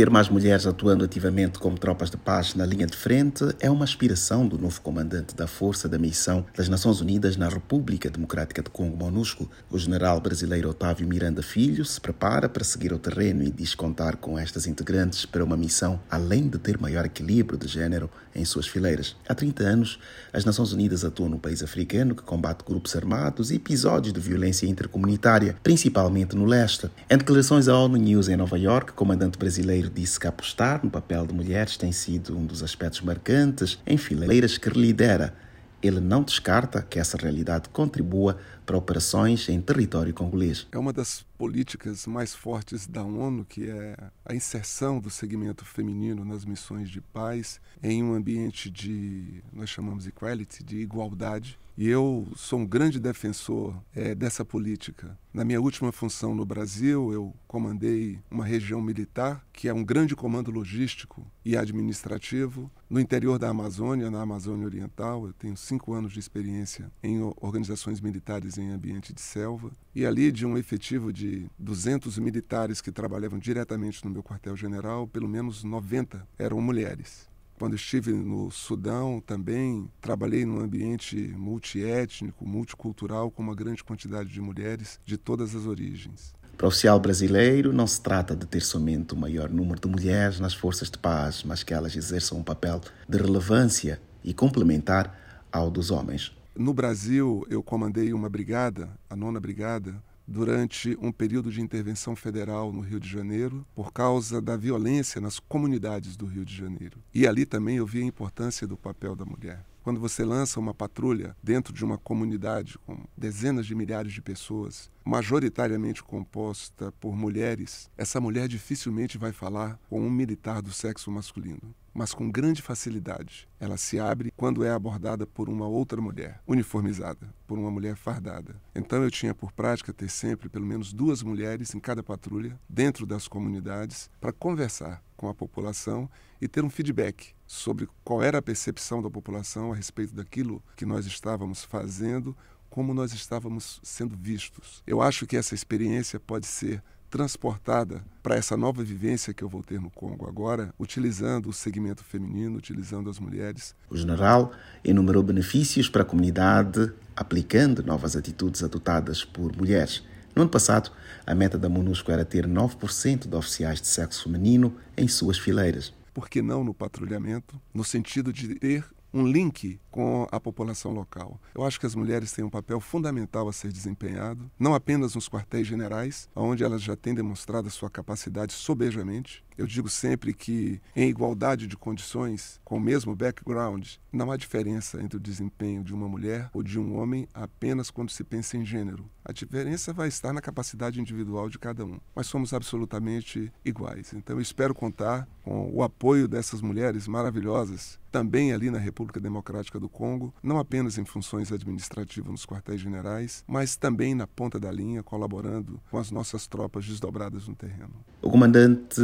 Ter mais mulheres atuando ativamente como tropas de paz na linha de frente é uma aspiração do novo comandante da Força da Missão das Nações Unidas na República Democrática do Congo, MONUSCO. O general brasileiro Otávio Miranda Filho se prepara para seguir o terreno e diz contar com estas integrantes para uma missão além de ter maior equilíbrio de género em suas fileiras. Há 30 anos, as Nações Unidas atuam no país africano que combate grupos armados e episódios de violência intercomunitária, principalmente no leste. Em declarações à ONU News em Nova York, comandante brasileiro disse que apostar no papel de mulheres tem sido um dos aspectos marcantes em fileiras que lidera. Ele não descarta que essa realidade contribua para operações em território congolês. É uma das políticas mais fortes da ONU, que é a inserção do segmento feminino nas missões de paz em um ambiente de, nós chamamos equality, de igualdade. E eu sou um grande defensor é, dessa política. Na minha última função no Brasil, eu comandei uma região militar, que é um grande comando logístico e administrativo, no interior da Amazônia, na Amazônia Oriental. Eu tenho cinco anos de experiência em organizações militares em ambiente de selva. E ali, de um efetivo de 200 militares que trabalhavam diretamente no meu quartel-general, pelo menos 90 eram mulheres. Quando estive no Sudão também trabalhei num ambiente multiétnico, multicultural, com uma grande quantidade de mulheres de todas as origens. Para o oficial brasileiro, não se trata de ter somente o maior número de mulheres nas forças de paz, mas que elas exerçam um papel de relevância e complementar ao dos homens. No Brasil, eu comandei uma brigada, a nona brigada, durante um período de intervenção federal no Rio de Janeiro por causa da violência nas comunidades do Rio de Janeiro. E ali também eu vi a importância do papel da mulher. Quando você lança uma patrulha dentro de uma comunidade com dezenas de milhares de pessoas, majoritariamente composta por mulheres, essa mulher dificilmente vai falar com um militar do sexo masculino mas com grande facilidade. Ela se abre quando é abordada por uma outra mulher, uniformizada, por uma mulher fardada. Então eu tinha por prática ter sempre pelo menos duas mulheres em cada patrulha, dentro das comunidades, para conversar com a população e ter um feedback sobre qual era a percepção da população a respeito daquilo que nós estávamos fazendo, como nós estávamos sendo vistos. Eu acho que essa experiência pode ser transportada para essa nova vivência que eu vou ter no Congo agora, utilizando o segmento feminino, utilizando as mulheres. O general enumerou benefícios para a comunidade, aplicando novas atitudes adotadas por mulheres. No ano passado, a meta da MONUSCO era ter 9% de oficiais de sexo feminino em suas fileiras. Por que não no patrulhamento? No sentido de ter um link com a população local. Eu acho que as mulheres têm um papel fundamental a ser desempenhado, não apenas nos quartéis generais, onde elas já têm demonstrado a sua capacidade sobejamente. Eu digo sempre que, em igualdade de condições, com o mesmo background, não há diferença entre o desempenho de uma mulher ou de um homem apenas quando se pensa em gênero. A diferença vai estar na capacidade individual de cada um, mas somos absolutamente iguais. Então, eu espero contar com o apoio dessas mulheres maravilhosas, também ali na República Democrática do Congo, não apenas em funções administrativas nos quartéis generais, mas também na ponta da linha, colaborando com as nossas tropas desdobradas no terreno. O comandante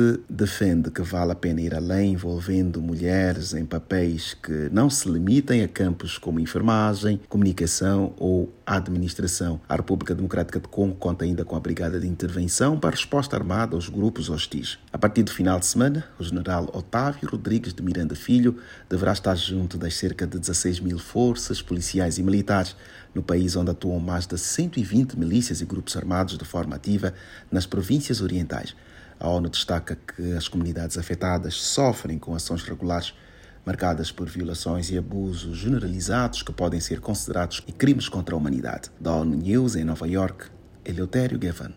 defende que vale a pena ir além, envolvendo mulheres em papéis que não se limitem a campos como enfermagem, comunicação ou administração. A República Democrática do Congo conta ainda com a Brigada de Intervenção para resposta armada aos grupos hostis. A partir do final de semana, o general Otávio Rodrigues de Miranda Filho deverá estar junto das cerca de 16 6 mil forças policiais e militares no país onde atuam mais de 120 milícias e grupos armados de forma ativa nas províncias orientais. A ONU destaca que as comunidades afetadas sofrem com ações regulares marcadas por violações e abusos generalizados que podem ser considerados crimes contra a humanidade. Da ONU News em Nova York, Eleutério Gavan.